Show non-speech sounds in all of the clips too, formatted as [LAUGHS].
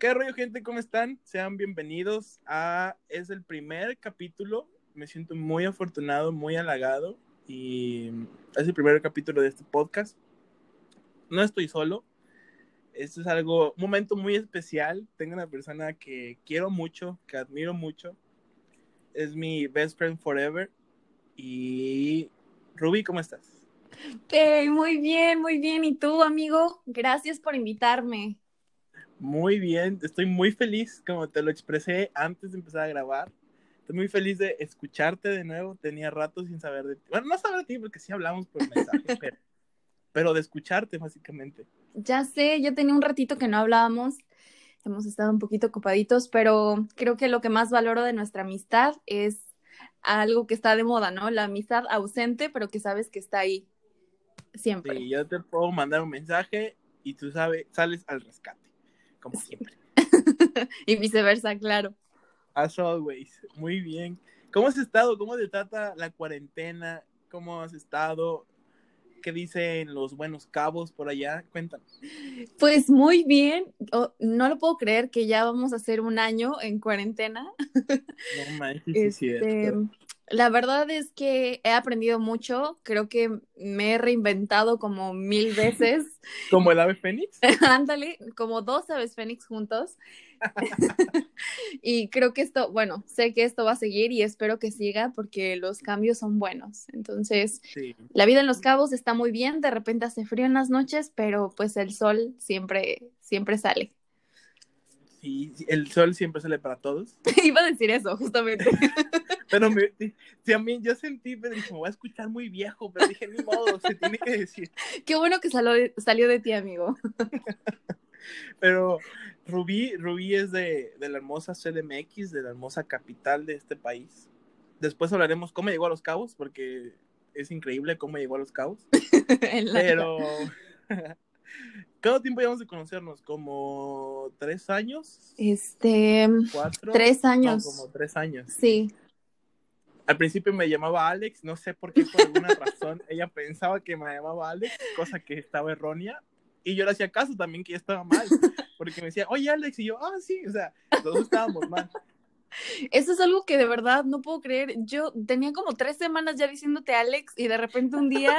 ¿Qué rollo, gente? ¿Cómo están? Sean bienvenidos a... Es el primer capítulo. Me siento muy afortunado, muy halagado. Y es el primer capítulo de este podcast. No estoy solo. Esto es algo, un momento muy especial. Tengo una persona que quiero mucho, que admiro mucho. Es mi best friend forever. Y Ruby, ¿cómo estás? Muy bien, muy bien. ¿Y tú, amigo? Gracias por invitarme. Muy bien, estoy muy feliz, como te lo expresé antes de empezar a grabar. Estoy muy feliz de escucharte de nuevo. Tenía rato sin saber de ti. Bueno, no saber de ti porque sí hablamos por mensaje, [LAUGHS] pero, pero de escucharte, básicamente. Ya sé, ya tenía un ratito que no hablábamos. Hemos estado un poquito ocupaditos, pero creo que lo que más valoro de nuestra amistad es algo que está de moda, ¿no? La amistad ausente, pero que sabes que está ahí siempre. Sí, yo te puedo mandar un mensaje y tú sabes, sales al rescate como siempre. [LAUGHS] y viceversa, claro. As always. Muy bien. ¿Cómo has estado? ¿Cómo te trata la cuarentena? ¿Cómo has estado? ¿Qué dicen los buenos cabos por allá? Cuéntanos. Pues muy bien. Oh, no lo puedo creer que ya vamos a hacer un año en cuarentena. No manches, este, la verdad es que he aprendido mucho, creo que me he reinventado como mil veces. [LAUGHS] ¿Como el ave fénix? [LAUGHS] Ándale, como dos aves fénix juntos. [LAUGHS] y creo que esto, bueno, sé que esto va a seguir y espero que siga porque los cambios son buenos. Entonces, la vida en los cabos está muy bien, de repente hace frío en las noches, pero pues el sol siempre, siempre sale. Sí, el sol siempre sale para todos. [LAUGHS] Iba a decir eso, justamente. [LAUGHS] pero me, sí, a mí yo sentí, pero dije, me voy a escuchar muy viejo, pero dije, ni modo, se tiene que decir. [LAUGHS] Qué bueno que salió, salió de ti, amigo. pero Rubí, Rubí es de, de la hermosa CDMX, de la hermosa capital de este país. Después hablaremos cómo llegó a Los Cabos, porque es increíble cómo llegó a Los Cabos. pero... ¿Cuánto tiempo llevamos de conocernos? ¿Como tres años? Este. ¿Cuatro? Tres años. como tres años. Sí. Al principio me llamaba Alex, no sé por qué, por alguna razón, [LAUGHS] ella pensaba que me llamaba Alex, cosa que estaba errónea. Y yo le hacía caso también que estaba mal, porque me decía, oye Alex, y yo, ah, sí, o sea, todos estábamos mal. Eso es algo que de verdad no puedo creer. Yo tenía como tres semanas ya diciéndote Alex y de repente un día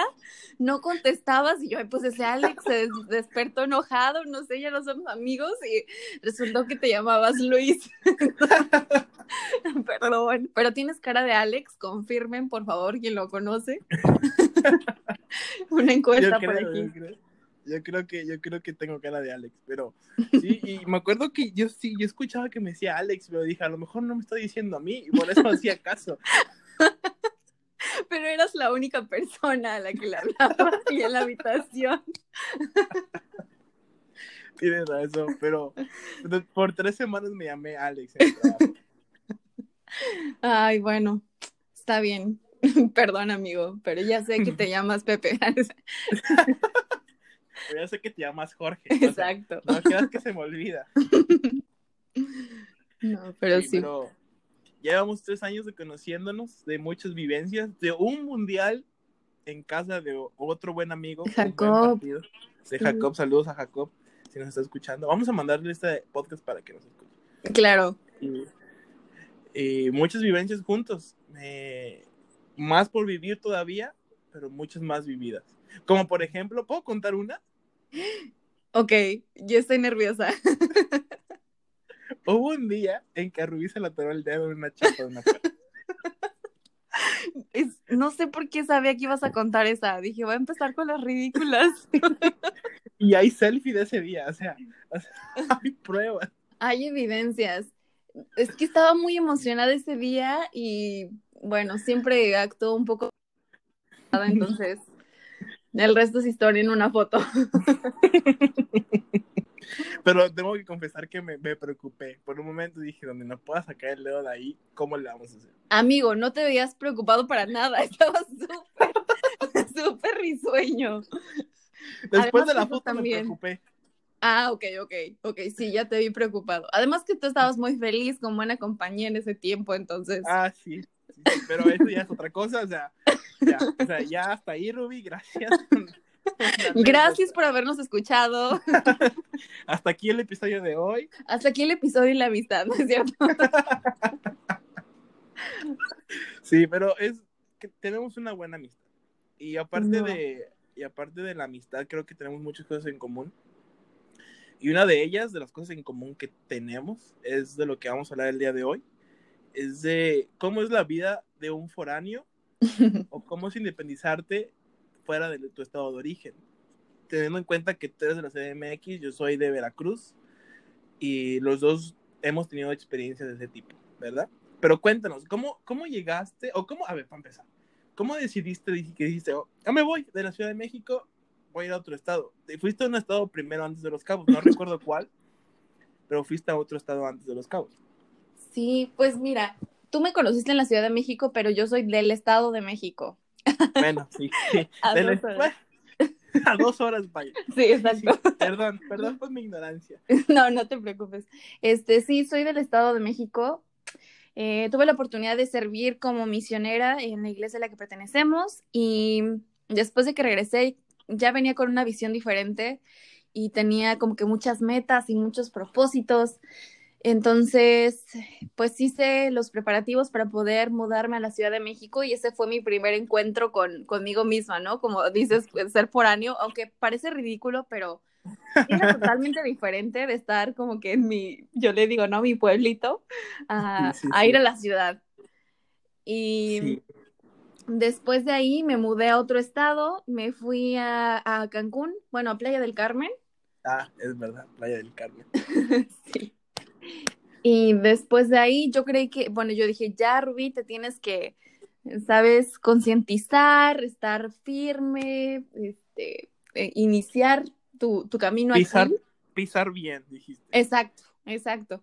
no contestabas y yo, pues ese Alex se despertó enojado, no sé, ya no somos amigos y resultó que te llamabas Luis. [LAUGHS] Perdón, pero tienes cara de Alex, confirmen por favor quien lo conoce. [LAUGHS] Una encuesta por aquí. Yo creo que, yo creo que tengo cara de Alex, pero [LAUGHS] sí, y me acuerdo que yo sí, yo escuchaba que me decía Alex, pero dije, a lo mejor no me está diciendo a mí, y por eso [LAUGHS] hacía caso. [LAUGHS] Pero eras la única persona a la que le hablaba aquí en la habitación. Tienes razón, pero por tres semanas me llamé Alex. Ay, bueno, está bien. Perdón, amigo, pero ya sé que te llamas Pepe. Pero ya sé que te llamas Jorge. [LAUGHS] Exacto. no quieras que se me olvida. [LAUGHS] No, pero sí. llevamos tres años de conociéndonos, de muchas vivencias, de un mundial en casa de otro buen amigo. Jacob. De Jacob, saludos a Jacob, si nos está escuchando. Vamos a mandarle este podcast para que nos escuche. Claro. Y, muchas vivencias juntos. más por vivir todavía, pero muchas más vividas. Como por ejemplo, ¿puedo contar una? Ok, yo estoy nerviosa. Hubo un día en que a Rubí se le atoró el dedo en una chapa de una [LAUGHS] no sé por qué sabía que ibas a contar esa. Dije, voy a empezar con las ridículas. [LAUGHS] y hay selfie de ese día, o sea, [LAUGHS] hay pruebas. Hay evidencias. Es que estaba muy emocionada ese día y bueno, siempre actuó un poco entonces el resto es historia en una foto. [LAUGHS] Pero tengo que confesar que me, preocupé. Por un momento dije, donde no pueda sacar el dedo de ahí, ¿cómo le vamos a hacer? Amigo, no te veías preocupado para nada. [LAUGHS] Estabas súper, [LAUGHS] súper risueño. Después de la foto también. me preocupé. Ah, ok, ok, ok, sí, ya te vi preocupado. Además que tú estabas muy feliz con buena compañía en ese tiempo, entonces. Ah, sí pero eso ya es otra cosa, o sea, ya, o sea, ya hasta ahí, Ruby, gracias. [LAUGHS] Gracias por habernos escuchado. [LAUGHS] Hasta aquí el episodio de hoy. Hasta aquí el episodio y la amistad, ¿no es cierto? [LAUGHS] Sí, pero es que tenemos una buena amistad. Y aparte No. de y aparte de la amistad, creo que tenemos muchas cosas en común. Y una de ellas, de las cosas en común que tenemos, es de lo que vamos a hablar el día de hoy. Es de cómo es la vida de un foráneo [LAUGHS] o cómo es independizarte fuera de tu estado de origen. Teniendo en cuenta que tú eres de la CDMX, yo soy de Veracruz y los dos hemos tenido experiencias de ese tipo, ¿verdad? Pero cuéntanos, ¿cómo, cómo llegaste o cómo, a ver, para empezar, ¿cómo decidiste que dijiste, oh, ya me voy de la Ciudad de México, voy a ir a otro estado? Te fuiste a un estado primero antes de Los Cabos, no recuerdo cuál, pero fuiste a otro estado antes de Los Cabos. Sí, pues mira, tú me conociste en la Ciudad de México, pero yo soy del Estado de México. Bueno, sí, sí. [LAUGHS] A dos horas. a dos horas, vaya. Sí, [LAUGHS] Sí, exacto. [LAUGHS] perdón, perdón por mi ignorancia. No, no te preocupes. Este, sí, soy del Estado de México. Eh, tuve la oportunidad de servir como misionera en la iglesia a la que pertenecemos y después de que regresé ya venía con una visión diferente y tenía como que muchas metas y muchos propósitos. Entonces, pues hice los preparativos para poder mudarme a la Ciudad de México y ese fue mi primer encuentro con, conmigo misma, ¿no? Como dices, pues, ser foráneo, aunque parece ridículo, pero era totalmente [LAUGHS] diferente de estar como que en mi, yo le digo, ¿no? Mi pueblito, a, Sí, sí, a sí. ir a la ciudad. Y después de ahí me mudé a otro estado, me fui a, a Cancún, bueno, a Playa del Carmen. Ah, es verdad, Playa del Carmen. [LAUGHS] Sí. Y después de ahí yo creí que, bueno, yo dije, ya Rubí, te tienes que, sabes, concientizar, estar firme, este, eh, iniciar tu, tu camino Pisar, aquí. pisar bien, dijiste. Exacto, exacto.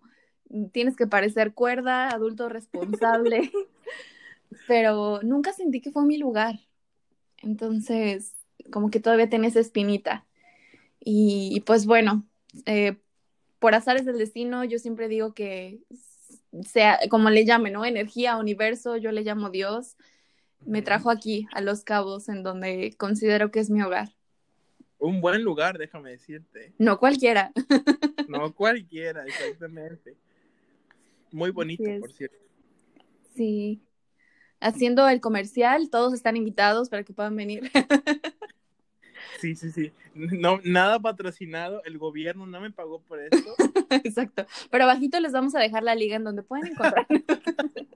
Tienes que parecer cuerda, adulto responsable, [LAUGHS] pero nunca sentí que fue mi lugar. Entonces, como que todavía tenía esa espinita. Y, y pues bueno, eh, por azares del destino, yo siempre digo que sea, como le llame, ¿no? Energía, universo, yo le llamo Dios, me trajo aquí, a Los Cabos, en donde considero que es mi hogar. Un buen lugar, déjame decirte. No cualquiera. [LAUGHS] No cualquiera, exactamente. Muy bonito, por cierto. Sí. Haciendo el comercial, todos están invitados para que puedan venir. [LAUGHS] Sí, sí, sí. No, nada patrocinado, el gobierno no me pagó por esto. [LAUGHS] Exacto. Pero abajito les vamos a dejar la liga en donde pueden encontrar. [LAUGHS]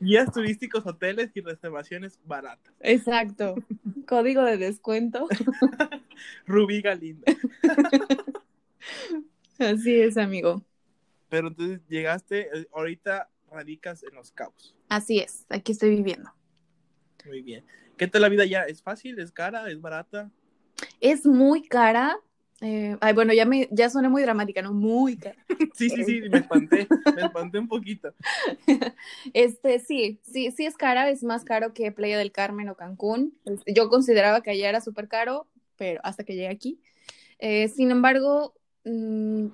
Guías turísticos, hoteles y reservaciones baratas. Exacto. Código de descuento. [LAUGHS] Rubí Galindo. Así es, amigo. Pero entonces llegaste, eh, ahorita radicas en Los Cabos. Así es. Aquí estoy viviendo. Muy bien. ¿Qué tal la vida ya? ¿Es fácil? ¿Es cara? ¿Es barata? Es muy cara. Eh, ay, bueno, ya me, ya suena muy dramática, ¿no? Muy cara. [LAUGHS] Sí, sí, sí, [LAUGHS] me espanté. Me espanté un poquito. Este, sí, sí, sí es cara, es más caro que Playa del Carmen o Cancún. Este, yo consideraba que allá era súper caro, pero hasta que llegué aquí. Eh, sin embargo, mm,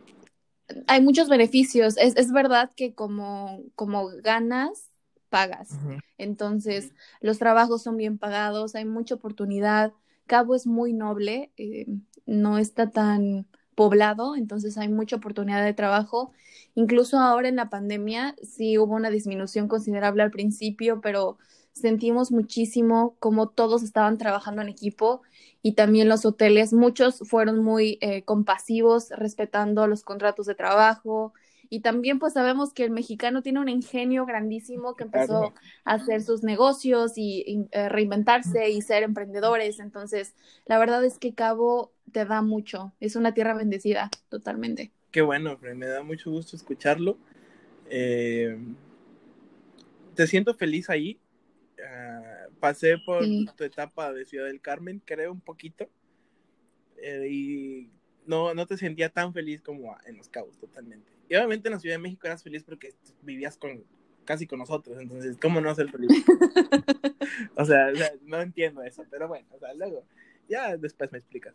hay muchos beneficios. Es, es verdad que como, como ganas, pagas. Entonces, los trabajos son bien pagados, hay mucha oportunidad. Cabo es muy noble, eh, no está tan poblado, entonces hay mucha oportunidad de trabajo. Incluso ahora en la pandemia sí hubo una disminución considerable al principio, pero sentimos muchísimo cómo todos estaban trabajando en equipo y también los hoteles, muchos fueron muy eh, compasivos, respetando los contratos de trabajo. Y también pues sabemos que el mexicano tiene un ingenio grandísimo que empezó a hacer sus negocios y, y, eh, reinventarse y ser emprendedores. Entonces, la verdad es que Cabo te da mucho. Es una tierra bendecida, totalmente. Qué bueno, Fred, me da mucho gusto escucharlo. Eh, te siento feliz ahí. Ah, pasé por Sí. tu etapa de Ciudad del Carmen, creo, un poquito. Eh, y no, no te sentía tan feliz como en Los Cabos, totalmente. Y obviamente en la Ciudad de México eras feliz porque vivías con casi con nosotros, entonces, ¿cómo no ser feliz? [LAUGHS] o, sea, o sea, no entiendo eso, pero bueno, o sea, luego, ya después me explicas.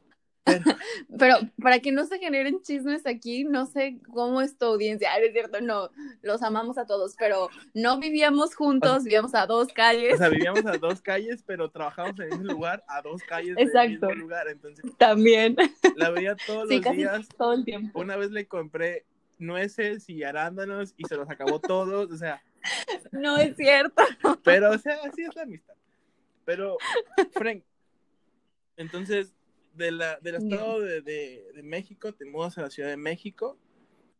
Pero para que no se generen chismes aquí, no sé cómo es tu audiencia. es cierto, no, los amamos a todos, pero no vivíamos juntos, vivíamos a dos calles. O sea, vivíamos a dos calles, pero trabajábamos en mismo lugar, a dos calles del mismo lugar. Entonces, también. La veía todos los días. Todo el tiempo. Una vez le compré nueces y arándanos y se los acabó todos, o sea. No es cierto. Pero, o sea, así es la amistad. Pero, Frank, entonces de la, del estado de, de, México, te mudas a la Ciudad de México,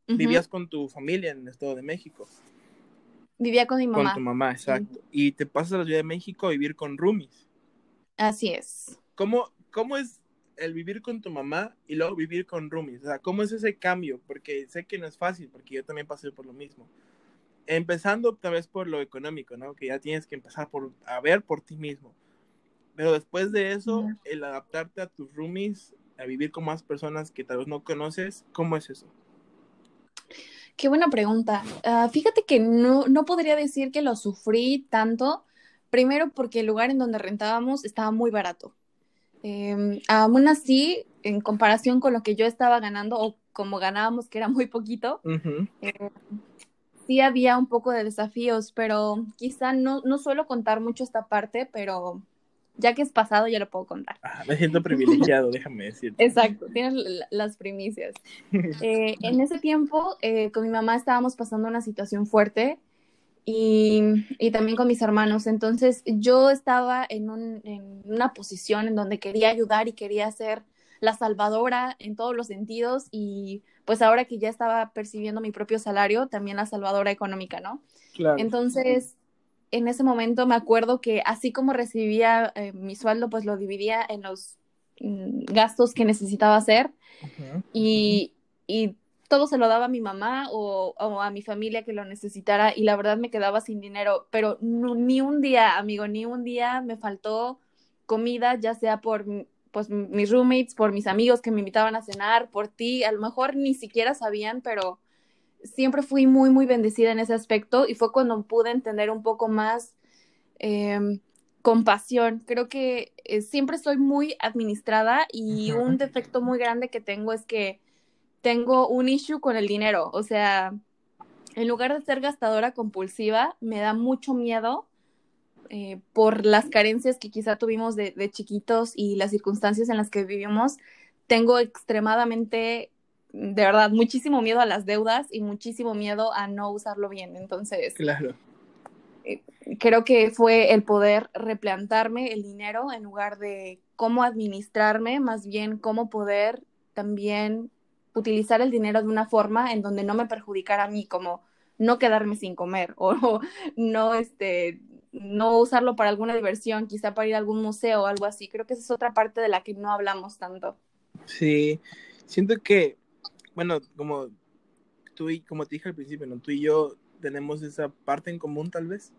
vivías con tu familia en el estado de México. Vivía con mi mamá. Con tu mamá, exacto. Y te pasas a la Ciudad de México a vivir con roomies. Así es. ¿Cómo, ¿Cómo es el vivir con tu mamá y luego vivir con roomies? O sea, ¿cómo es ese cambio? Porque sé que no es fácil, porque yo también pasé por lo mismo. Empezando tal vez por lo económico, ¿no? Que ya tienes que empezar por a ver por ti mismo. Pero después de eso, el adaptarte a tus roomies, a vivir con más personas que tal vez no conoces, ¿cómo es eso? Qué buena pregunta. Ah, fíjate que no, no podría decir que lo sufrí tanto. Primero porque el lugar en donde rentábamos estaba muy barato. Eh, aún así, en comparación con lo que yo estaba ganando o como ganábamos, que era muy poquito, eh, sí había un poco de desafíos, pero quizá no, no suelo contar mucho esta parte, pero ya que es pasado, ya lo puedo contar. Ah, me siento privilegiado, [LAUGHS] déjame decir. Exacto, tienes las primicias. [LAUGHS] Eh, en ese tiempo, eh, con mi mamá estábamos pasando una situación fuerte y, y, también con mis hermanos. Entonces, yo estaba en, un, en una posición en donde quería ayudar y quería ser la salvadora en todos los sentidos y pues ahora que ya estaba percibiendo mi propio salario, también la salvadora económica, ¿no? Claro. Entonces, en ese momento me acuerdo que así como recibía eh, mi sueldo, pues lo dividía en los mm, gastos que necesitaba hacer y, y, todo se lo daba a mi mamá o, a mi familia que lo necesitara y la verdad me quedaba sin dinero, pero ni un día, amigo, ni un día me faltó comida, ya sea por pues mis roommates, por mis amigos que me invitaban a cenar, por ti, a lo mejor ni siquiera sabían, pero siempre fui muy, muy bendecida en ese aspecto y fue cuando pude entender un poco más eh, compasión. Creo que eh, siempre soy muy administrada y un defecto muy grande que tengo es que tengo un issue con el dinero. O sea, en lugar de ser gastadora compulsiva, me da mucho miedo eh, por las carencias que quizá tuvimos de, de, chiquitos y las circunstancias en las que vivimos. Tengo extremadamente de verdad, muchísimo miedo a las deudas y muchísimo miedo a no usarlo bien. Entonces, claro. Eh, creo que fue el poder replantarme el dinero en lugar de cómo administrarme, más bien cómo poder también utilizar el dinero de una forma en donde no me perjudicara a mí, como no quedarme sin comer o no, este, no usarlo para alguna diversión, quizá para ir a algún museo o algo así. Creo que esa es otra parte de la que no hablamos tanto. Sí, siento que bueno, como tú y como te dije al principio, ¿no? Tú y yo tenemos esa parte en común tal vez,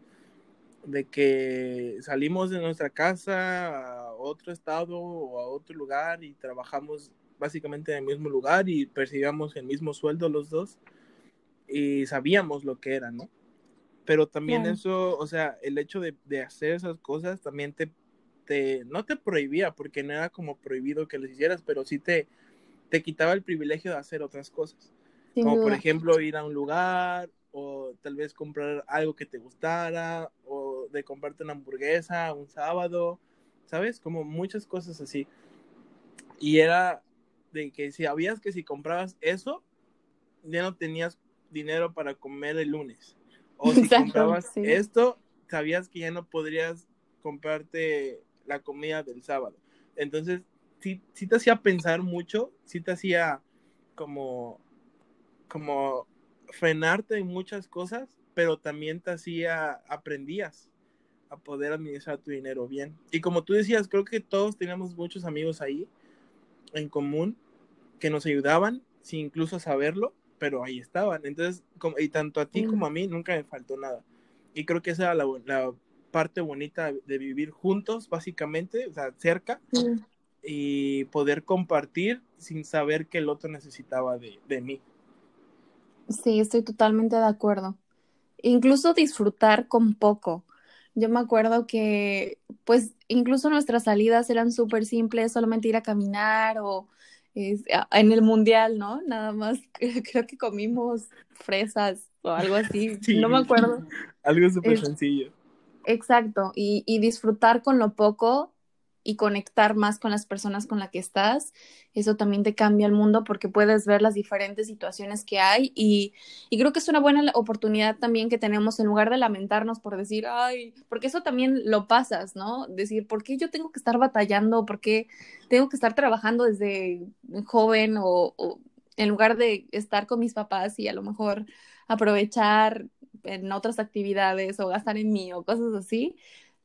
de que salimos de nuestra casa a otro estado o a otro lugar y trabajamos básicamente en el mismo lugar y percibíamos el mismo sueldo los dos y sabíamos lo que era, ¿no? Pero también eso, o sea, el hecho de, de hacer esas cosas también te, te, no te prohibía, porque no era como prohibido que lo hicieras, pero sí te, te quitaba el privilegio de hacer otras cosas. como por ejemplo ir a un lugar o tal vez comprar algo que te gustara o de comprarte una hamburguesa un sábado, ¿sabes? Como muchas cosas así. Y era de que si sabías que si comprabas eso, ya no tenías dinero para comer el lunes. O si comprabas esto, sabías que ya no podrías comprarte la comida del sábado. Entonces, sí, sí te hacía pensar mucho, sí te hacía como, como frenarte en muchas cosas, pero también te hacía, aprendías a poder administrar tu dinero bien. Y como tú decías, creo que todos teníamos muchos amigos ahí en común que nos ayudaban sin incluso saberlo, pero ahí estaban. Entonces, como, y tanto a ti como a mí nunca me faltó nada. Y creo que esa era la, parte bonita de vivir juntos, básicamente, o sea, cerca, y poder compartir sin saber que el otro necesitaba de, de mí. Sí, estoy totalmente de acuerdo. Incluso disfrutar con poco. Yo me acuerdo que, pues, incluso nuestras salidas eran súper simples, solamente ir a caminar o en el mundial, ¿no? Nada más, [LAUGHS] creo que comimos fresas o algo así, [LAUGHS] no me acuerdo. Algo súper sencillo. Exacto, y, y disfrutar con lo poco y conectar más con las personas con las que estás, eso también te cambia el mundo porque puedes ver las diferentes situaciones que hay y, y, creo que es una buena oportunidad también que tenemos en lugar de lamentarnos por decir, ay, porque eso también lo pasas, ¿no? Decir, ¿por qué yo tengo que estar batallando? ¿Por qué tengo que estar trabajando desde joven o, o en lugar de estar con mis papás y a lo mejor aprovechar en otras actividades o gastar en mí o cosas así?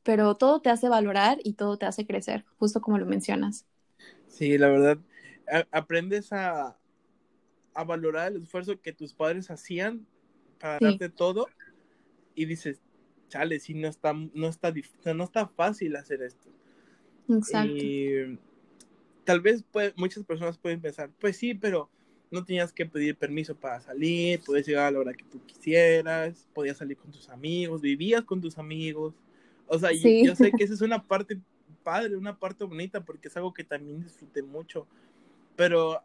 Pero todo te hace valorar y todo te hace crecer, justo como lo mencionas. Sí, la verdad, aprendes a, a valorar el esfuerzo que tus padres hacían para darte todo y dices, chale, sí, no está, no está, no está fácil hacer esto. Exacto. Y tal vez muchas personas pueden pensar, pues sí, pero no tenías que pedir permiso para salir, podías llegar a la hora que tú quisieras, podías salir con tus amigos, vivías con tus amigos. O sea, yo, sé que [LAUGHS] esa es una parte padre, una parte bonita, porque es algo que también disfruté mucho. Pero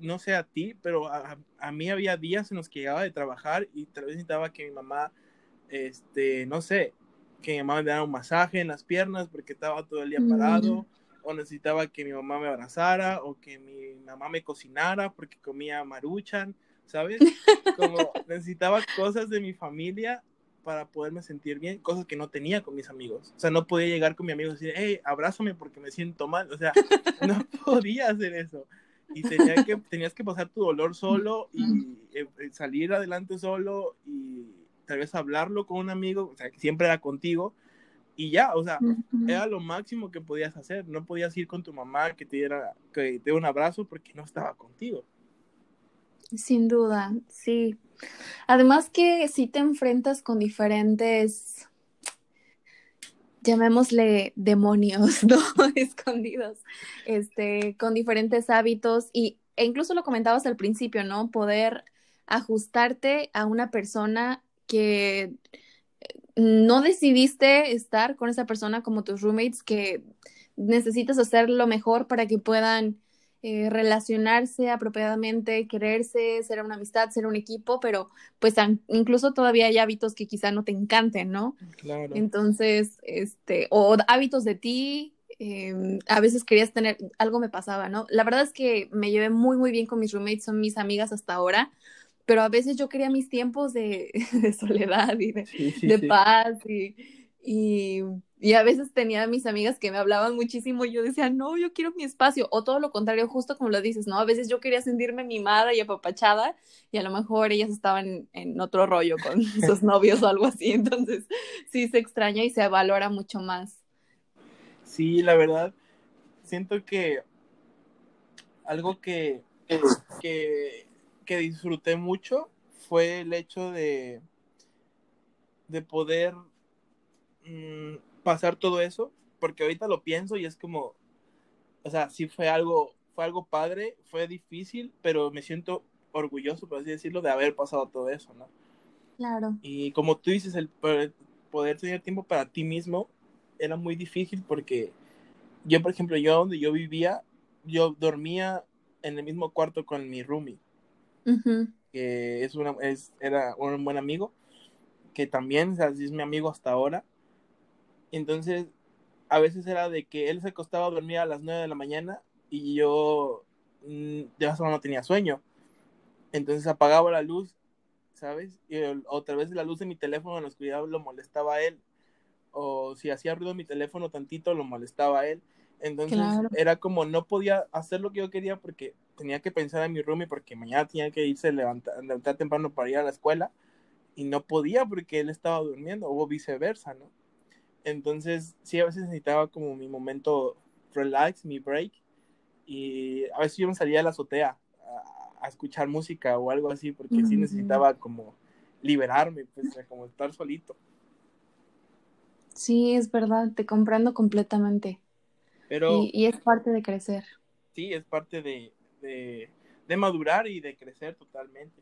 no sé a ti, pero a, a, mí había días en los que llegaba de trabajar y tal vez necesitaba que mi mamá, este, no sé, que mi mamá me diera un masaje en las piernas porque estaba todo el día parado, mm. o necesitaba que mi mamá me abrazara, o que mi mamá me cocinara porque comía maruchan, ¿sabes? Como [LAUGHS] necesitaba cosas de mi familia para poderme sentir bien, cosas que no tenía con mis amigos. O sea, no podía llegar con mi amigo y decir, hey, abrázame porque me siento mal. O sea, [LAUGHS] no podía hacer eso. Y tenía que, tenías que pasar tu dolor solo y eh, eh, salir adelante solo y tal vez hablarlo con un amigo, o sea, que siempre era contigo. Y ya, o sea, era lo máximo que podías hacer. No podías ir con tu mamá que te diera, que te diera un abrazo porque no estaba contigo. Sin duda, sí. Además que si te enfrentas con diferentes, llamémosle demonios, [LAUGHS] ¿no? Escondidos, este, con diferentes hábitos y, e incluso lo comentabas al principio, ¿no? Poder ajustarte a una persona que no decidiste estar con esa persona como tus roommates, que necesitas hacer lo mejor para que puedan eh, relacionarse apropiadamente, quererse, ser una amistad, ser un equipo, pero pues incluso todavía hay hábitos que quizá no te encanten, ¿no? Claro. Entonces, este, o hábitos de ti, em, a veces querías tener, algo me pasaba, ¿no? La verdad es que me llevé muy, muy bien con mis roommates, son mis amigas hasta ahora, pero a veces yo quería mis tiempos de, [LAUGHS] soledad y de, paz y, y y a veces tenía mis amigas que me hablaban muchísimo y yo decía, no, yo quiero mi espacio. O todo lo contrario, justo como lo dices, ¿no? A veces yo quería sentirme mimada y apapachada y a lo mejor ellas estaban en otro rollo con [LAUGHS] sus novios o algo así. Entonces, sí se extraña y se valora mucho más. Sí, la verdad, siento que algo que, que, que disfruté mucho fue el hecho de, de poder mm, pasar todo eso, porque ahorita lo pienso y es como, o sea, sí fue algo, fue algo padre, fue difícil, pero me siento orgulloso, por así decirlo, de haber pasado todo eso, ¿no? Claro. Y como tú dices, el poder tener tiempo para ti mismo era muy difícil porque yo, por ejemplo, yo donde yo vivía, yo dormía en el mismo cuarto con mi roomie, que es una, es, era un buen amigo, que también o sea, es mi amigo hasta ahora, entonces, a veces era de que él se acostaba a dormir a las 9 de la mañana y yo mm, de esa no tenía sueño. Entonces apagaba la luz, ¿sabes? Y otra vez la luz de mi teléfono en la oscuridad lo molestaba a él. O si hacía ruido mi teléfono tantito, lo molestaba a él. Entonces era como no podía hacer lo que yo quería porque tenía que pensar en mi roomie porque mañana tenía que irse a levantar, levantar temprano para ir a la escuela y no podía porque él estaba durmiendo o viceversa, ¿no? Entonces, sí, a veces necesitaba como mi momento relax, mi break. Y a veces yo me salía a la azotea a, escuchar música o algo así, porque sí necesitaba como liberarme, pues, como estar solito. Sí, es verdad, te comprando completamente. Pero, y, es parte de crecer. Sí, es parte de, de, madurar y de crecer totalmente.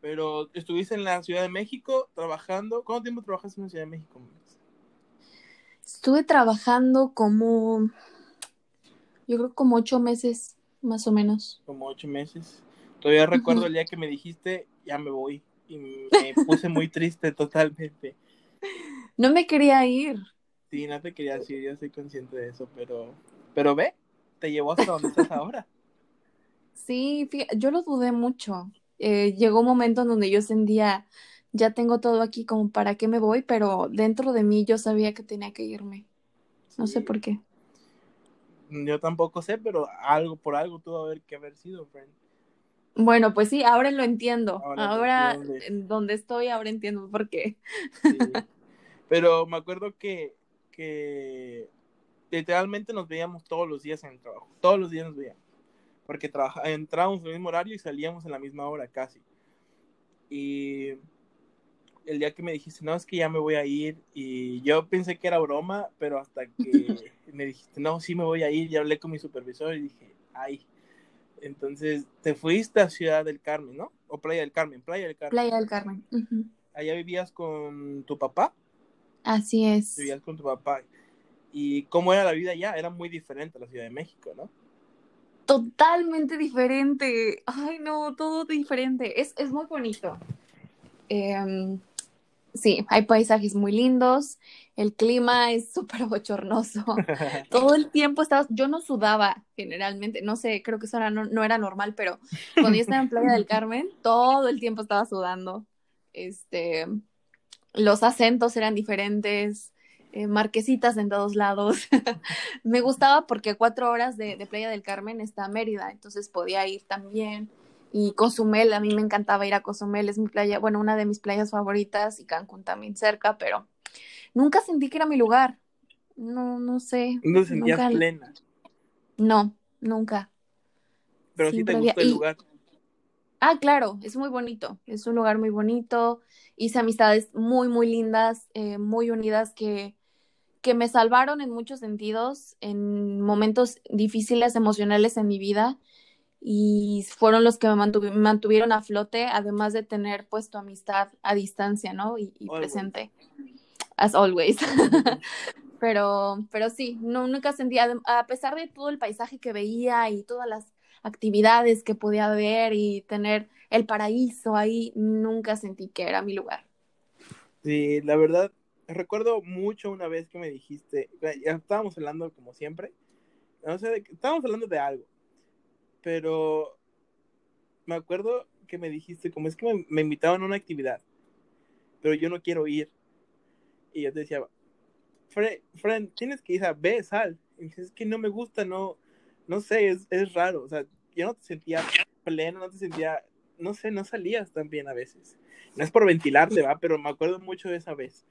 Pero estuviste en la Ciudad de México trabajando. ¿Cuánto tiempo trabajaste en la Ciudad de México? Estuve trabajando como, yo creo como ocho meses, más o menos. Como ocho meses. Todavía recuerdo el día que me dijiste, ya me voy. Y me puse muy triste [LAUGHS] totalmente. No me quería ir. Sí, no te quería decir, yo soy consciente de eso, pero, pero ve, te llevó hasta donde estás ahora. [LAUGHS] Sí, yo lo dudé mucho. Eh, llegó un momento en donde yo sentía, ya tengo todo aquí, como para qué me voy, pero dentro de mí yo sabía que tenía que irme. No sé por qué. Yo tampoco sé, pero algo por algo tuvo haber que haber sido, friend. Bueno, pues sí, ahora lo entiendo. Ahora, donde estoy, ahora entiendo por qué. [LAUGHS] Pero me acuerdo que, que literalmente nos veíamos todos los días en el trabajo. Todos los días nos veíamos. Porque entrábamos en el mismo horario y salíamos en la misma hora casi. Y el día que me dijiste, no, es que ya me voy a ir, y yo pensé que era broma, pero hasta que [LAUGHS] me dijiste, no, sí me voy a ir, ya hablé con mi supervisor y dije, ay. Entonces, te fuiste a Ciudad del Carmen, ¿no? O Playa del Carmen, Playa del Carmen. Playa del Carmen. ¿Allá vivías con tu papá? Así es. Vivías con tu papá. ¿Y cómo era la vida allá? Era muy diferente a la Ciudad de México, ¿no? Totalmente diferente. Ay, no, todo diferente. Es, es muy bonito. Eh, Sí, hay paisajes muy lindos, el clima es súper bochornoso. [LAUGHS] Todo el tiempo estaba, yo no sudaba generalmente, no sé, creo que eso no, era normal, pero cuando yo estaba en Playa del Carmen, todo el tiempo estaba sudando. Este, los acentos eran diferentes, eh, marquesitas en todos lados. [LAUGHS] Me gustaba porque cuatro horas de, de Playa del Carmen está Mérida, entonces podía ir también y Cozumel, a mí me encantaba ir a Cozumel, es mi playa, bueno, una de mis playas favoritas y Cancún también cerca, pero nunca sentí que era mi lugar. No, no sé. No sentías plena. No, nunca. Pero sí te gustó el lugar. Ah, claro, es muy bonito, es un lugar muy bonito, hice amistades muy, muy lindas, eh, muy unidas que, que me salvaron en muchos sentidos, en momentos difíciles emocionales en mi vida y fueron los que me mantuvieron a flote, además de tener puesto amistad a distancia, ¿no? Y, presente, as always. [LAUGHS] pero, pero sí, no, nunca sentía, a pesar de todo el paisaje que veía y todas las actividades que podía ver y tener el paraíso ahí, nunca sentí que era mi lugar. Sí, la verdad, recuerdo mucho una vez que me dijiste, ya estábamos hablando como siempre, no sé, estábamos hablando de algo pero me acuerdo que me dijiste, como es que me, invitaban a una actividad, pero yo no quiero ir. Y yo te decía, Fred, tienes que ir a ve, sal. Y dices, es que no me gusta, no, no sé, es, es raro. O sea, yo no te sentía pleno, no te sentía, no sé, no salías tan bien a veces. No es por ventilarte, va, pero me acuerdo mucho de esa vez.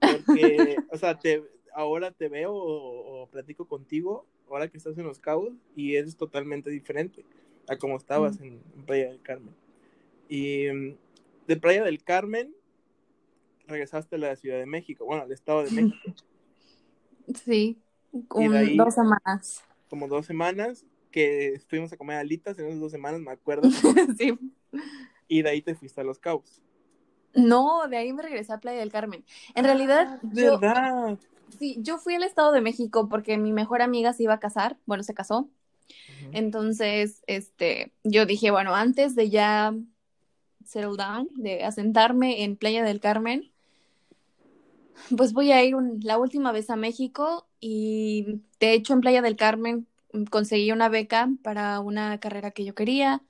Porque, o sea, te, ahora te veo o platico contigo ahora que estás en Los Cabos y es totalmente diferente a como estabas en, Playa del Carmen. Y mm, de Playa del Carmen regresaste a la Ciudad de México, bueno, al Estado de México. [LAUGHS] Sí, como dos semanas. Como dos semanas que estuvimos a comer alitas en esas dos semanas, me acuerdo. [LAUGHS] sí. Y de ahí te fuiste a Los Cabos. No, de ahí me regresé a Playa del Carmen. En realidad, ah, ¿verdad? Sí, yo fui al Estado de México porque mi mejor amiga se iba a casar, bueno, se casó. Entonces, este, yo dije, bueno, antes de ya settle down, de asentarme en Playa del Carmen, pues voy a ir la última vez a México y de hecho en Playa del Carmen conseguí una beca para una carrera que yo quería,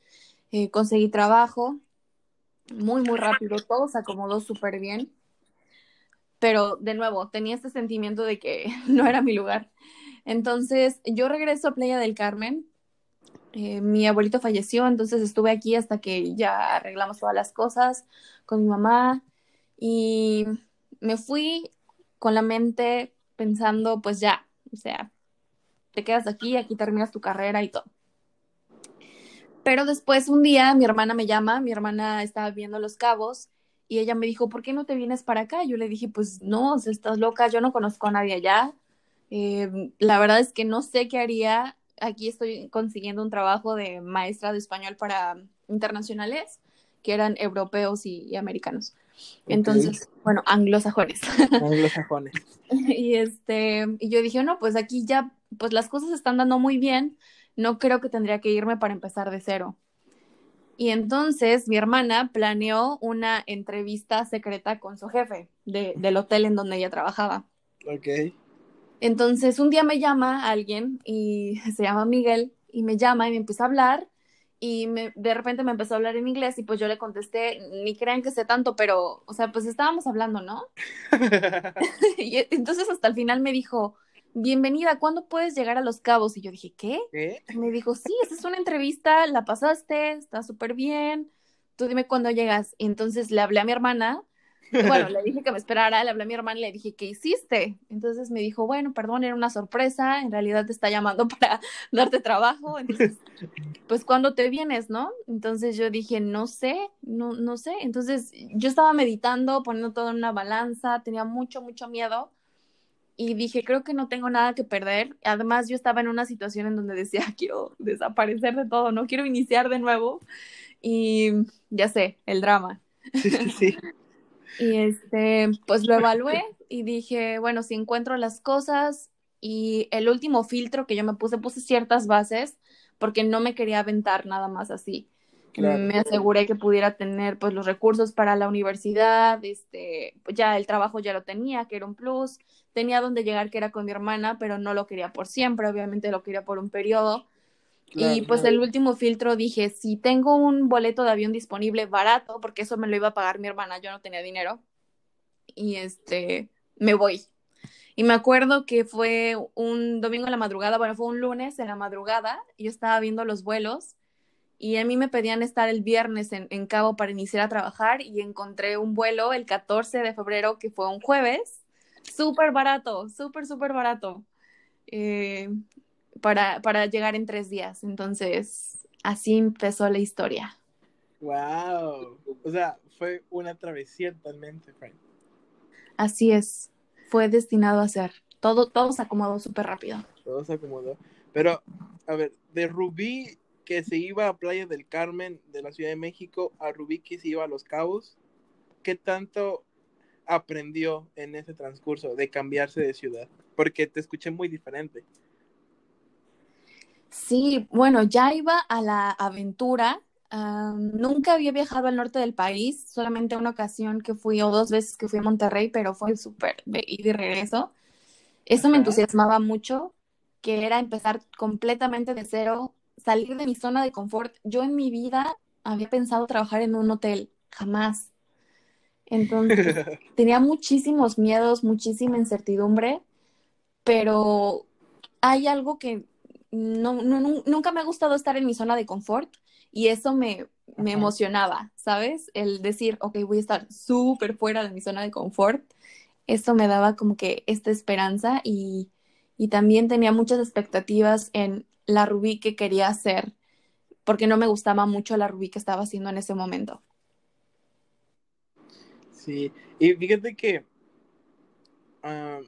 eh, conseguí trabajo muy, muy rápido, todo se acomodó súper bien pero de nuevo, tenía este sentimiento de que [LAUGHS] no era mi lugar. Entonces, yo regreso a Playa del Carmen. Eh, mi abuelito falleció, entonces estuve aquí hasta que ya arreglamos todas las cosas con mi mamá y me fui con la mente pensando, pues ya, o sea, te quedas aquí, aquí terminas tu carrera y todo. Pero después un día mi hermana me llama, mi hermana estaba viendo Los Cabos y ella me dijo, ¿por qué no te vienes para acá? Yo le dije, pues no, estás loca, yo no conozco a nadie allá. Eh, la verdad es que no sé qué haría. Aquí estoy consiguiendo un trabajo de maestra de español para internacionales que eran europeos y, americanos. Entonces, bueno, anglosajones. [LAUGHS] Anglosajones. y este, y yo dije, no, pues aquí ya, pues las cosas están dando muy bien, no creo que tendría que irme para empezar de cero. Y entonces mi hermana planeó una entrevista secreta con su jefe del hotel en donde ella trabajaba. Ok. Entonces un día me llama alguien y [LAUGHS] se llama Miguel y me llama y me empieza a hablar y me, de repente me empezó a hablar en inglés y pues yo le contesté, ni crean que sé tanto, pero, o sea, pues estábamos hablando, ¿no? [LAUGHS] [LAUGHS] y entonces hasta el final me dijo, bienvenida, ¿cuándo puedes llegar a Los Cabos? Y yo dije, ¿qué? me dijo, sí, esta es una entrevista, la pasaste, está súper bien, tú dime cuándo llegas. Y entonces le hablé a mi hermana, bueno, le dije que me esperara, le hablé a mi hermana y le dije, ¿qué hiciste? Entonces me dijo, bueno, perdón, era una sorpresa, en realidad te está llamando [LAUGHS] para darte trabajo, entonces, pues ¿cuándo te vienes, no? Entonces yo dije, no sé, no, no sé. Entonces yo estaba meditando, poniendo todo en una balanza, tenía mucho, mucho miedo y dije, creo que no tengo nada que perder. Además, yo estaba en una situación en donde decía, [LAUGHS] quiero desaparecer de todo, no quiero iniciar de nuevo. Y ya sé, el drama. Sí. [LAUGHS] y este, pues lo evalué y dije, bueno, si encuentro las cosas y el último filtro que yo me puse, puse ciertas bases porque no me quería aventar nada más así. Me aseguré que pudiera tener pues los recursos para la universidad, este, ya el trabajo ya lo tenía, que era un plus, tenía donde llegar que era con mi hermana, pero no lo quería por siempre, obviamente lo quería por un periodo. y pues el último filtro dije, si tengo un boleto de avión disponible barato, porque eso me lo iba a pagar mi hermana, yo no tenía dinero, y este, me voy. Y me acuerdo que fue un domingo en la madrugada, bueno, fue un lunes en la madrugada, y yo estaba viendo los vuelos y a mí me pedían estar el viernes en, en, Cabo para iniciar a trabajar y encontré un vuelo el 14 de febrero que fue un jueves, súper barato, súper, súper barato, eh, para, para llegar en tres días. Entonces, así empezó la historia. ¡Wow! O sea, fue una travesía totalmente, Frank. Así es, fue destinado a ser. Todo, todo se acomodó súper rápido. Todo se acomodó. Pero, a ver, de Rubí que se iba a Playa del Carmen de la Ciudad de México a Rubí que se iba a Los Cabos, ¿qué tanto aprendió en ese transcurso de cambiarse de ciudad? Porque te escuché muy diferente. Sí, bueno, ya iba a la aventura. nunca había viajado al norte del país, solamente una ocasión que fui o dos veces que fui a Monterrey, pero fue súper de ir y regreso. Eso me entusiasmaba mucho, que era empezar completamente de cero, salir de mi zona de confort. Yo en mi vida había pensado trabajar en un hotel, jamás. Entonces, [LAUGHS] tenía muchísimos miedos, muchísima incertidumbre, pero hay algo que no, nunca me ha gustado estar en mi zona de confort y eso me, me emocionaba, ¿sabes? El decir, ok, voy a estar súper fuera de mi zona de confort, eso me daba como que esta esperanza y, y también tenía muchas expectativas en la Rubí que quería hacer, porque no me gustaba mucho la Rubí que estaba haciendo en ese momento. Sí, y fíjate que ah,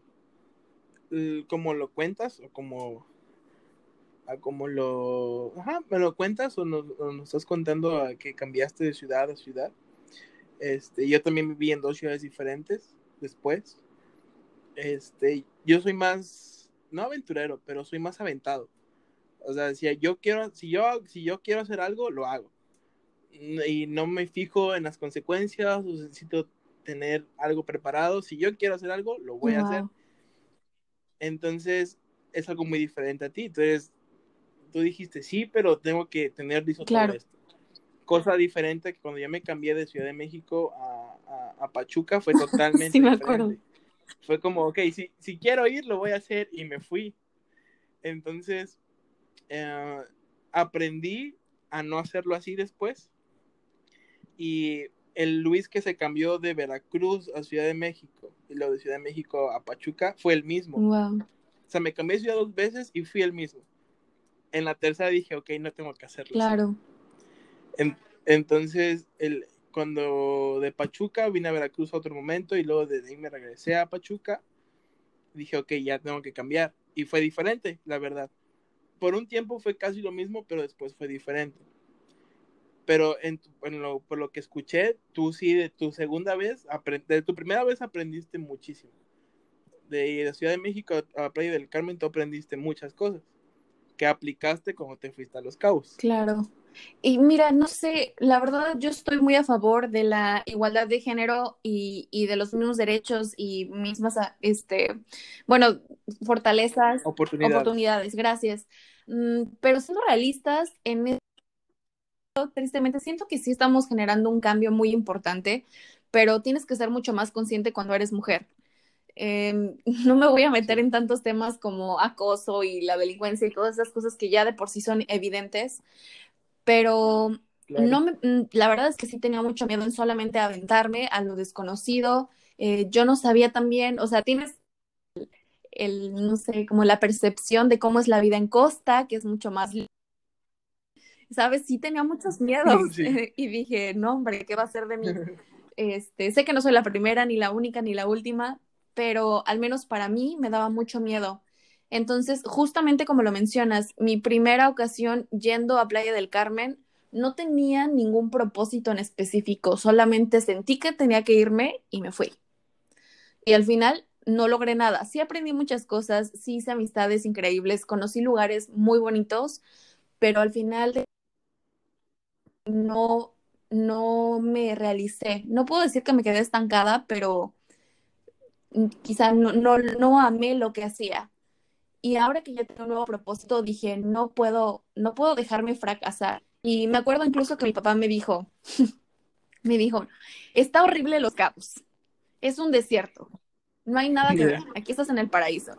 como lo cuentas o como ah, como lo ajá, me lo cuentas o nos, estás contando que cambiaste de ciudad a ciudad este yo también viví en dos ciudades diferentes después este yo soy más no aventurero pero soy más aventado o sea, si yo quiero, si yo, si yo quiero hacer algo, lo hago. Y no me fijo en las consecuencias, o necesito tener algo preparado. Si yo quiero hacer algo, lo voy a hacer. Entonces, es algo muy diferente a ti. Entonces, tú dijiste, sí, pero tengo que tener listo todo esto. Cosa diferente que cuando yo me cambié de Ciudad de México a, a, Pachuca fue [LAUGHS] totalmente sí, me Acuerdo. Fue como, ok, si, si quiero ir, lo voy a hacer y me fui. Entonces, eh, aprendí a no hacerlo así después. Y el Luis que se cambió de Veracruz a Ciudad de México y lo de Ciudad de México a Pachuca fue el mismo. O sea, me cambié de ciudad dos veces y fui el mismo. En la tercera dije, ok, no tengo que hacerlo. Claro. entonces, el, cuando de Pachuca vine a Veracruz a otro momento y luego de ahí me regresé a Pachuca, dije, ok, ya tengo que cambiar. Y fue diferente, la verdad por un tiempo fue casi lo mismo, pero después fue diferente. pero en, lo, por lo que escuché, tú sí, de tu segunda vez, de tu primera vez aprendiste muchísimo. De, de Ciudad de México a Playa del Carmen, tú aprendiste muchas cosas que aplicaste cuando te fuiste a Los Cabos. Claro. Y mira, no sé, la verdad yo estoy muy a favor de la igualdad de género y, y de los mismos derechos y mismas, este, bueno, fortalezas, oportunidades. oportunidades gracias. Mm, pero siendo realistas, en esto, tristemente siento que sí estamos generando un cambio muy importante, pero tienes que ser mucho más consciente cuando eres mujer. Em, [LAUGHS] no me voy a meter en tantos temas como acoso y la delincuencia y todas esas cosas que ya de por sí son evidentes, pero no me, mm, la verdad es que sí tenía mucho miedo en solamente aventarme a lo desconocido. Eh, yo no sabía también, o sea, tienes el, no sé, como la percepción de cómo es la vida en costa, que es mucho más... ¿Sabes? Sí tenía muchos [LAUGHS] miedos [LAUGHS] y dije, no, hombre, ¿qué va a ser de mí? [LAUGHS] Este, sé que no soy la primera, ni la única, ni la última, pero al menos para mí me daba mucho miedo. Entonces, justamente como lo mencionas, mi primera ocasión yendo a Playa del Carmen no tenía ningún propósito en específico, solamente sentí que tenía que irme y me fui. Y al final no logré nada. Sí aprendí muchas cosas, sí hice amistades increíbles, conocí lugares muy bonitos, pero al final no, no me realicé. No puedo decir que me quedé estancada, pero quizá no, no, no amé lo que hacía. Y ahora que ya tengo un nuevo propósito, dije, no puedo, no puedo dejarme fracasar. Y me acuerdo incluso que mi papá me dijo, [LAUGHS] me dijo, está horrible Los Cabos, es un desierto, no hay nada que ver, aquí estás en el paraíso.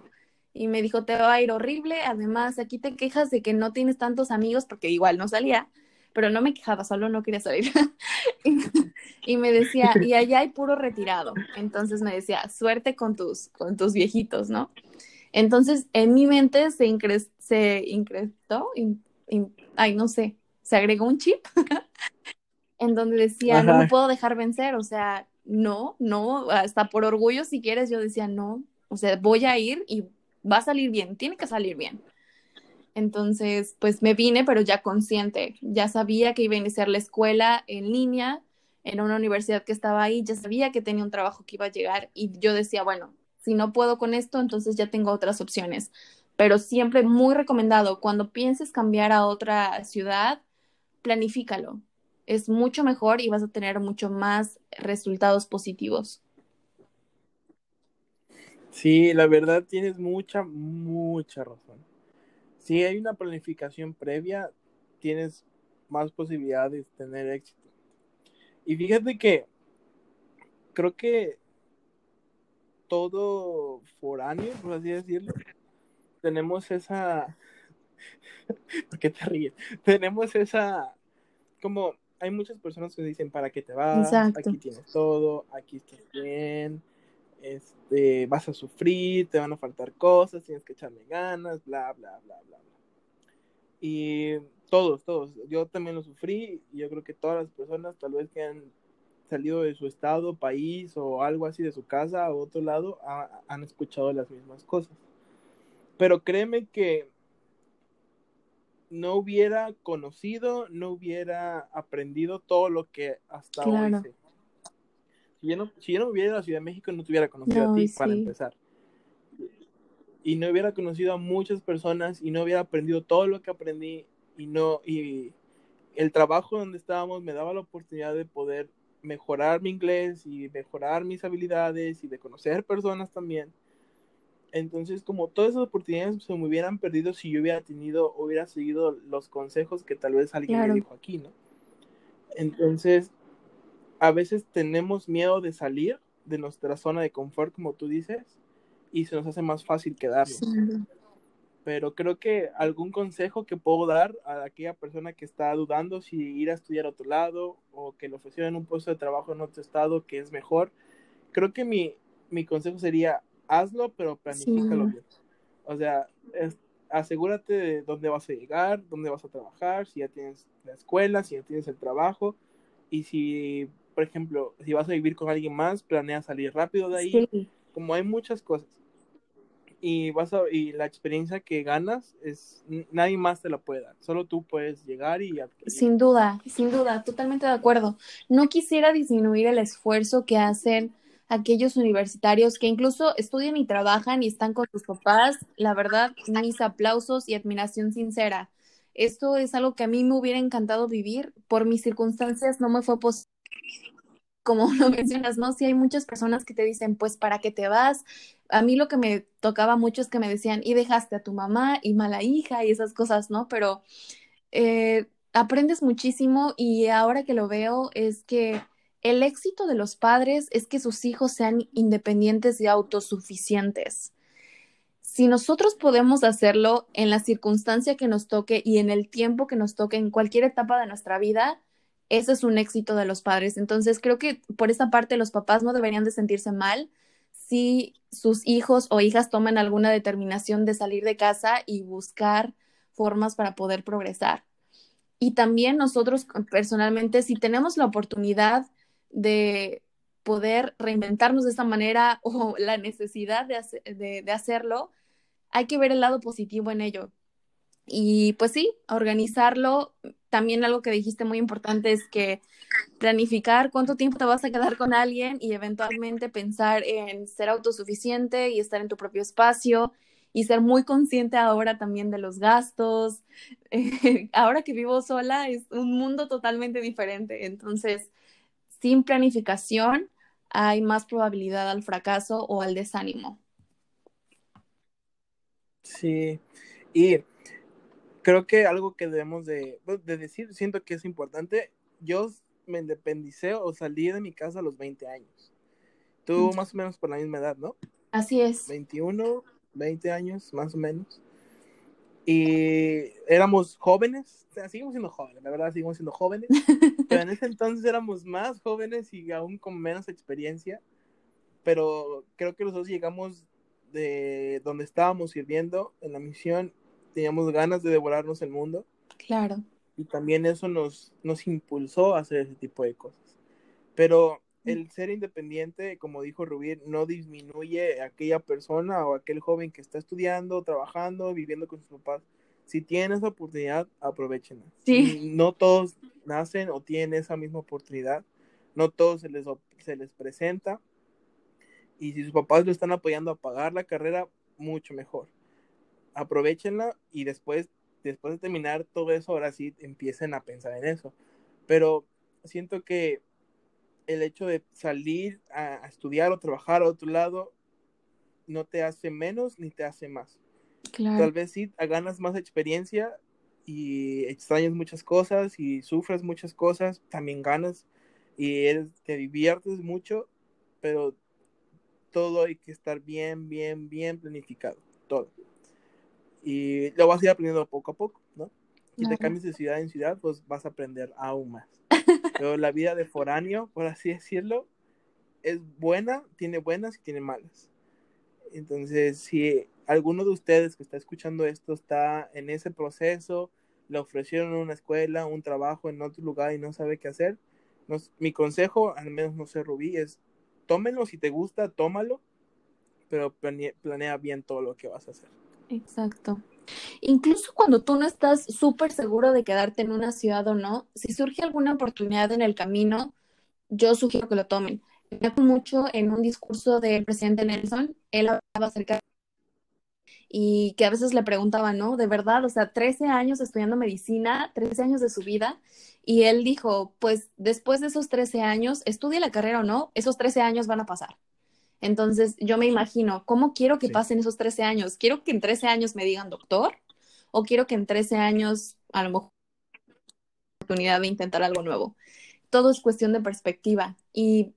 Y me dijo, te va a ir horrible, además aquí te quejas de que no tienes tantos amigos, porque igual no salía, pero no me quejaba, solo no quería salir. [LAUGHS] y, me decía, y allá hay puro retirado. Entonces me decía, suerte con tus, con tus viejitos, ¿no? Entonces en mi mente se, incre se increstó, ay, no sé, se agregó un chip [LAUGHS] en donde decía, no me puedo dejar vencer, o sea, no, no, hasta por orgullo si quieres, yo decía, no, o sea, voy a ir y va a salir bien, tiene que salir bien. Entonces, pues me vine, pero ya consciente, ya sabía que iba a iniciar la escuela en línea, en una universidad que estaba ahí, ya sabía que tenía un trabajo que iba a llegar y yo decía, bueno, si no puedo con esto, entonces ya tengo otras opciones. Pero siempre muy recomendado, cuando pienses cambiar a otra ciudad, planifícalo. Es mucho mejor y vas a tener mucho más resultados positivos. Sí, la verdad tienes mucha, mucha razón si hay una planificación previa, tienes más posibilidades de tener éxito. Y fíjate que creo que todo foráneo, por así decirlo, tenemos esa... [LAUGHS] ¿Por qué te ríes? Tenemos esa... Como hay muchas personas que dicen, ¿para qué te vas? Aquí tienes todo, aquí estás bien, este, vas a sufrir, te van a faltar cosas, tienes que echarle ganas, bla, bla, bla, bla. Y todos, todos. Yo también lo sufrí y yo creo que todas las personas, tal vez que han salido de su estado, país o algo así de su casa o otro lado, han escuchado las mismas cosas. Pero créeme que no hubiera conocido, no hubiera aprendido todo lo que hasta hoy sé. Si yo, no, si yo no hubiera ido a Ciudad de México, no te hubiera conocido a ti para empezar y no hubiera conocido a muchas personas y no hubiera aprendido todo lo que aprendí y no y el trabajo donde estábamos me daba la oportunidad de poder mejorar mi inglés y mejorar mis habilidades y de conocer personas también. Entonces, como todas esas oportunidades se me hubieran perdido si yo hubiera tenido, hubiera seguido los consejos que tal vez alguien me dijo aquí, ¿no? Entonces, a veces tenemos miedo de salir de nuestra zona de confort, como tú dices, y se nos hace más fácil quedarnos. Pero creo que algún consejo que puedo dar a aquella persona que está dudando si ir a estudiar a otro lado o que le ofrecieron un puesto de trabajo en otro estado que es mejor, creo que mi, mi consejo sería hazlo, pero planifícalo bien. O sea, asegúrate de dónde vas a llegar, dónde vas a trabajar, si ya tienes la escuela, si ya tienes el trabajo y si, por ejemplo, si vas a vivir con alguien más, planea salir rápido de ahí. Como hay muchas cosas y vas a, y la experiencia que ganas es nadie más te la puede dar, solo tú puedes llegar y Sin duda, sin duda, totalmente de acuerdo. No quisiera disminuir el esfuerzo que hacen aquellos universitarios que incluso estudian y trabajan y están con sus papás. La verdad, mis aplausos y admiración sincera. Esto es algo que a mí me hubiera encantado vivir. Por mis circunstancias no me fue posible como [LAUGHS] lo mencionas, ¿no? Sí hay muchas personas que te dicen, pues, ¿para qué te vas? A mí lo que me tocaba mucho es que me decían, y dejaste a tu mamá y mala hija y esas cosas, ¿no? Pero eh, aprendes muchísimo y ahora que lo veo es que el éxito de los padres es que sus hijos sean independientes y autosuficientes. Si nosotros podemos hacerlo en la circunstancia que nos toque y en el tiempo que nos toque en cualquier etapa de nuestra vida, ese es un éxito de los padres. Entonces, creo que por esa parte los papás no deberían de sentirse mal si sus hijos o hijas toman alguna determinación de salir de casa y buscar formas para poder progresar. Y también nosotros personalmente, si tenemos la oportunidad de poder reinventarnos de esta manera [LAUGHS] o la necesidad de, de hacerlo, hay que ver el lado positivo en ello. Y pues sí, organizarlo. También algo que dijiste muy importante es que planificar cuánto tiempo te vas a quedar con alguien y eventualmente pensar en ser autosuficiente y estar en tu propio espacio y ser muy consciente ahora también de los gastos. [LAUGHS] ahora que vivo sola es un mundo totalmente diferente. Entonces, sin planificación hay más probabilidad al fracaso o al desánimo. Sí, y creo que algo que debemos de, de, decir, siento que es importante, yo me independicé o salí de mi casa a los 20 años. Tú más o menos por la misma edad, ¿no? Así es. 21, 20 años, más o menos. Y éramos jóvenes, o sea, seguimos siendo jóvenes, la verdad, seguimos siendo jóvenes, [LAUGHS] pero en ese entonces éramos más jóvenes y aún con menos experiencia, pero creo que nosotros llegamos de donde estábamos sirviendo en la misión teníamos ganas de devorarnos el mundo. Claro. Y también eso nos, nos impulsó a hacer ese tipo de cosas. Pero el ser independiente, como dijo Rubí, no disminuye a aquella persona o aquel joven que está estudiando, trabajando, viviendo con sus papás. Si tienen esa oportunidad, aprovechenla. Sí. No todos nacen o tienen esa misma oportunidad. No todos se les, se les presenta. Y si sus papás lo están apoyando a pagar la carrera, mucho mejor aprovechenla y después, después de terminar todo eso, ahora sí empiecen a pensar en eso. Pero siento que el hecho de salir a, estudiar o trabajar a otro lado no te hace menos ni te hace más. Tal vez sí ganas más experiencia y extrañas muchas cosas y sufres muchas cosas, también ganas y te diviertes mucho, pero todo hay que estar bien, bien, bien planificado, todo y lo vas a ir aprendiendo poco a poco, ¿no? Si te cambias de ciudad en ciudad, pues vas a aprender aún más. [LAUGHS] Pero la vida de foráneo, por así decirlo, es buena, tiene buenas y tiene malas. Entonces, si alguno de ustedes que está escuchando esto está en ese proceso, le ofrecieron una escuela, un trabajo en otro lugar y no sabe qué hacer, mi consejo, al menos no sé, Rubí, es tómenlo si te gusta, tómalo, pero planea bien todo lo que vas a hacer. Exacto. Incluso cuando tú no estás súper seguro de quedarte en una ciudad o no, si surge alguna oportunidad en el camino, yo sugiero que lo tomen. Me mucho en un discurso del presidente Nelson, él hablaba acerca y que a veces le preguntaba, ¿no? De verdad, o sea, 13 años estudiando medicina, 13 años de su vida, y él dijo, pues después de esos 13 años, estudie la carrera o no, esos 13 años van a pasar. Entonces, yo me imagino, ¿cómo quiero que pasen esos 13 años? ¿Quiero que en 13 años me digan doctor? ¿O quiero que en 13 años a lo mejor oportunidad de intentar algo nuevo? Todo es cuestión de perspectiva. Y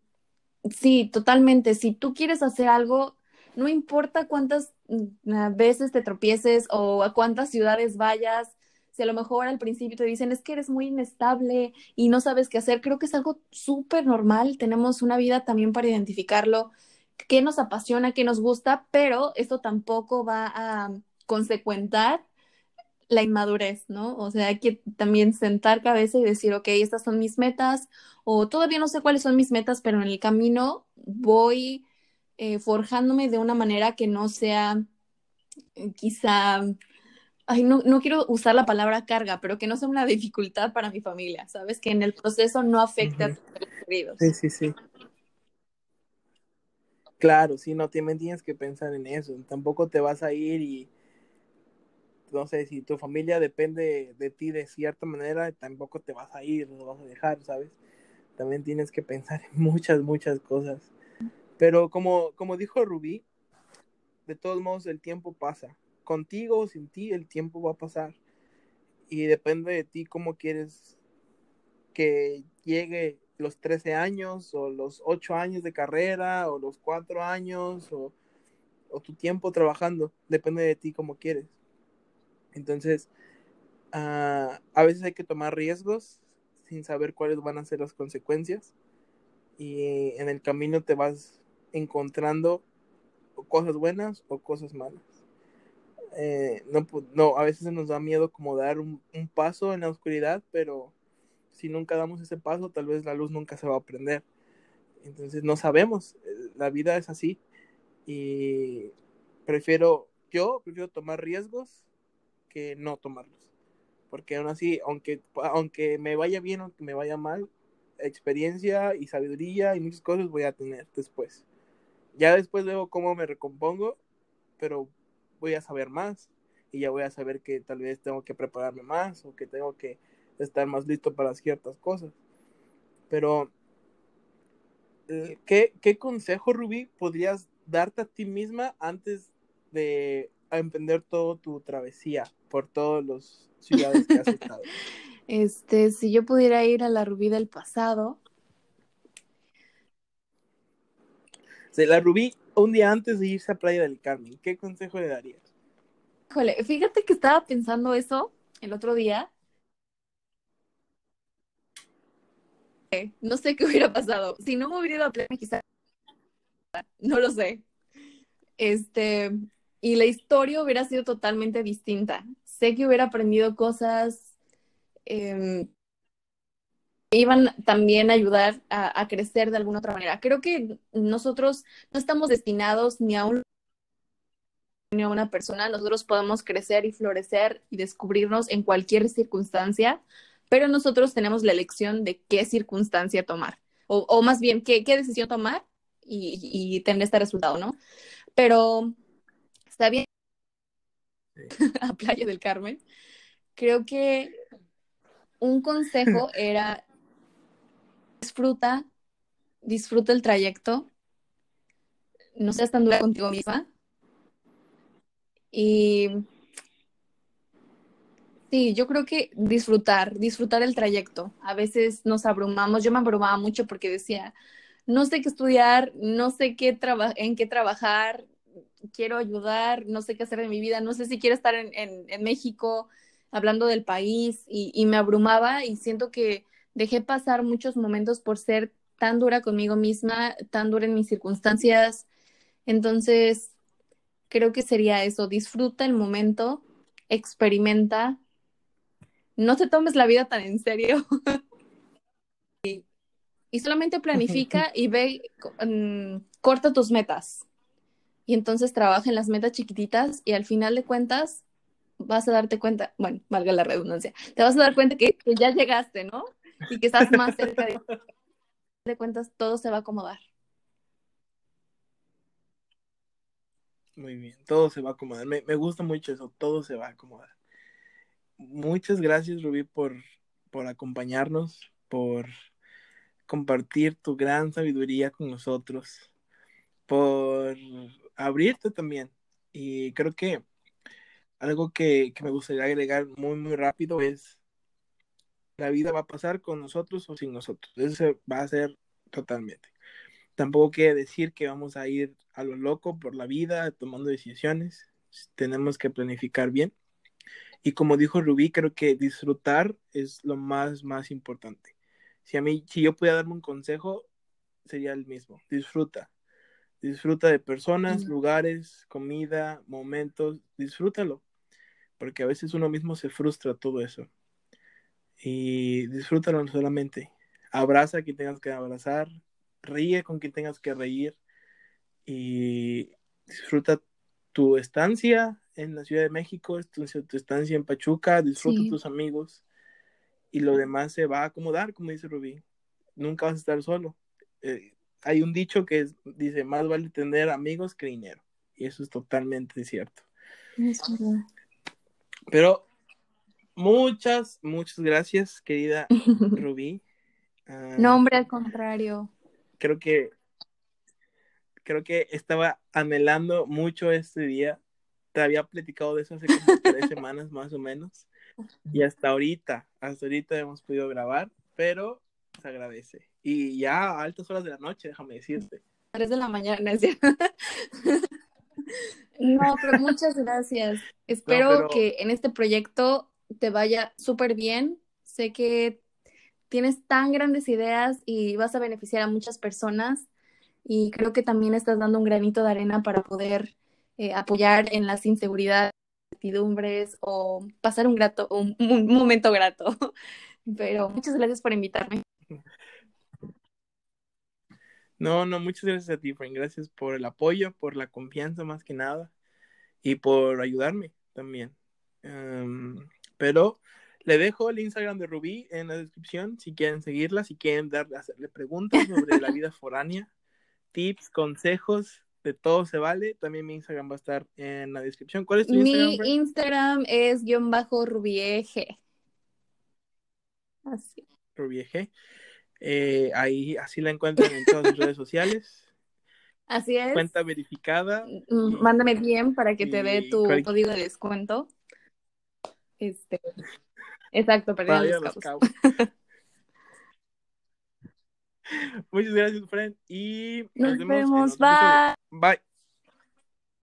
sí, totalmente, si tú quieres hacer algo, no importa cuántas mm, veces te tropieces o a cuántas ciudades vayas, si a lo mejor al principio te dicen es que eres muy inestable y no sabes qué hacer, creo que es algo súper normal, tenemos una vida también para identificarlo qué nos apasiona, qué nos gusta, pero esto tampoco va a consecuentar la inmadurez, ¿no? O sea, hay que también sentar cabeza y decir, ok, estas son mis metas, o todavía no sé cuáles son mis metas, pero en el camino voy eh, forjándome de una manera que no sea quizá, ay, no, no quiero usar la palabra carga, pero que no sea una dificultad para mi familia, ¿sabes? Que en el proceso no afecte a tus queridos. Sí, sí, sí. Claro, sí, no también tienes que pensar en eso. Tampoco te vas a ir y no sé, si tu familia depende de ti de cierta manera, tampoco te vas a ir, no vas a dejar, ¿sabes? También tienes que pensar en muchas, muchas cosas. Pero como, como dijo Rubí, de todos modos el tiempo pasa. Contigo o sin ti, el tiempo va a pasar. Y depende de ti cómo quieres que llegue los 13 años o los 8 años de carrera o los 4 años o, o tu tiempo trabajando. Depende de ti cómo quieres. Entonces, uh, a veces hay que tomar riesgos sin saber cuáles van a ser las consecuencias. Y en el camino te vas encontrando cosas buenas o cosas malas. Eh, no, no, a veces nos da miedo como dar un, un, paso en la oscuridad, pero si nunca damos ese paso, tal vez la luz nunca se va a prender. Entonces no sabemos, la vida es así y prefiero, yo prefiero tomar riesgos que no tomarlos. Porque aún así, aunque, aunque me vaya bien o que me vaya mal, experiencia y sabiduría y muchas cosas voy a tener después. Ya después veo cómo me recompongo, pero voy a saber más y ya voy a saber que tal vez tengo que prepararme más o que tengo que estar más listo para ciertas cosas. Pero, eh, ¿qué, qué consejo, Rubí, podrías darte a ti misma antes de emprender toda tu travesía por todas las ciudades que has estado? [LAUGHS] Este, si yo pudiera ir a la Rubí del pasado. la Rubí, un día antes de irse a Playa del Carmen, ¿qué consejo le darías? Híjole, fíjate que estaba pensando eso el otro día. No sé qué hubiera pasado. Si no me hubiera ido a Playa, quizás. No lo sé. Este, y la historia hubiera sido totalmente distinta. Sé que hubiera aprendido cosas eh, que iban también a ayudar a, a, crecer de alguna otra manera. Creo que nosotros no estamos destinados ni a un ni a una persona, nosotros podemos crecer y florecer y descubrirnos en cualquier circunstancia, pero nosotros tenemos la elección de qué circunstancia tomar, o, o más bien qué, qué decisión tomar y, y tener este resultado, ¿no? Pero está bien [LAUGHS] a Playa del Carmen. Creo que un consejo [LAUGHS] era disfruta, disfruta el trayecto, no seas tan dura contigo misma. Y sí, yo creo que disfrutar, disfrutar el trayecto. A veces nos abrumamos, yo me abrumaba mucho porque decía, no sé qué estudiar, no sé qué en qué trabajar, quiero ayudar, no sé qué hacer de mi vida, no sé si quiero estar en, en, en México hablando del país y, me abrumaba y siento que dejé pasar muchos momentos por ser tan dura conmigo misma, tan dura en mis circunstancias. Entonces, creo que sería eso, disfruta el momento, experimenta, no te tomes la vida tan en serio. [LAUGHS] y, y, solamente planifica y ve, um, corta tus metas y entonces trabaja en las metas chiquititas y al final de cuentas vas a darte cuenta, bueno, valga la redundancia, te vas a dar cuenta que, que ya llegaste, ¿no? Y que estás más cerca de, de cuentas, todo se va a acomodar. Muy bien, todo se va a acomodar. Me, me, gusta mucho eso, todo se va a acomodar. Muchas gracias, Rubí, por, por acompañarnos, por compartir tu gran sabiduría con nosotros, por abrirte también. Y creo que algo que, que, me gustaría agregar muy, muy rápido es, la vida va a pasar con nosotros o sin nosotros. Eso va a ser totalmente. Tampoco quiere decir que vamos a ir a lo loco por la vida tomando decisiones. Tenemos que planificar bien. Y como dijo Rubí, creo que disfrutar es lo más, más importante. Si a mí, si yo pudiera darme un consejo, sería el mismo. Disfruta. Disfruta de personas, lugares, comida, momentos. Disfrútalo. Porque a veces uno mismo se frustra todo eso. Y disfrútalo solamente. Abraza a quien tengas que abrazar. Ríe con quien tengas que reír. Y disfruta tu estancia en la Ciudad de México, tu, tu estancia en Pachuca, disfruta Sí. tus amigos y lo demás se va a acomodar, como dice Rubí. Nunca vas a estar solo. Eh, hay un dicho que es- dice, más vale tener amigos que dinero. Y eso es totalmente cierto. Es verdad. Pero muchas, muchas gracias, querida [LAUGHS] Rubí. Ah, No, hombre, al contrario. creo que creo que estaba anhelando mucho este día. Te había platicado de eso hace como [LAUGHS] tres semanas más o menos. Y hasta ahorita, hasta ahorita hemos podido grabar, pero se agradece. Y ya a altas horas de la noche, déjame decirte. 3 de la mañana, ¿sí? [LAUGHS] No, pero muchas gracias. Espero pero- que en este proyecto te vaya súper bien. Sé que tienes tan grandes ideas y vas a beneficiar a muchas personas y creo que también estás dando un granito de arena para poder eh, apoyar en las inseguridades, incertidumbres o pasar un grato, un, un momento grato. [LAUGHS] Pero muchas gracias por invitarme. No, no, muchas gracias a ti, Frank. Gracias por el apoyo, por la confianza más que nada y por ayudarme también. Um, pero le dejo el Instagram de Rubí en la descripción si quieren seguirla, si quieren darle, hacerle preguntas sobre la [LAUGHS] vida foránea, tips, consejos, de todo se vale. También mi Instagram va a estar en la descripción. ¿Cuál es tu Instagram, Mi? Instagram es guion bajo rubieg. Así. G. Eh, ahí así la encuentran en todas sus redes sociales. [LAUGHS] Así es. Cuenta verificada. Mm, Mándame bien para que te dé tu código de descuento. Este, exacto, para Los Los Cabos. Cabos. [LAUGHS] Muchas gracias, Fred. Y Nos en vemos, episodio. bye. Bye.